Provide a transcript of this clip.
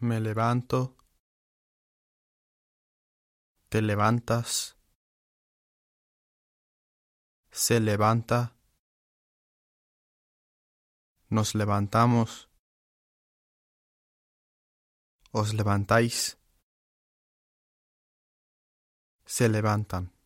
Me levanto. Te levantas. Se levanta. Nos levantamos. Os levantáis. Se levantan.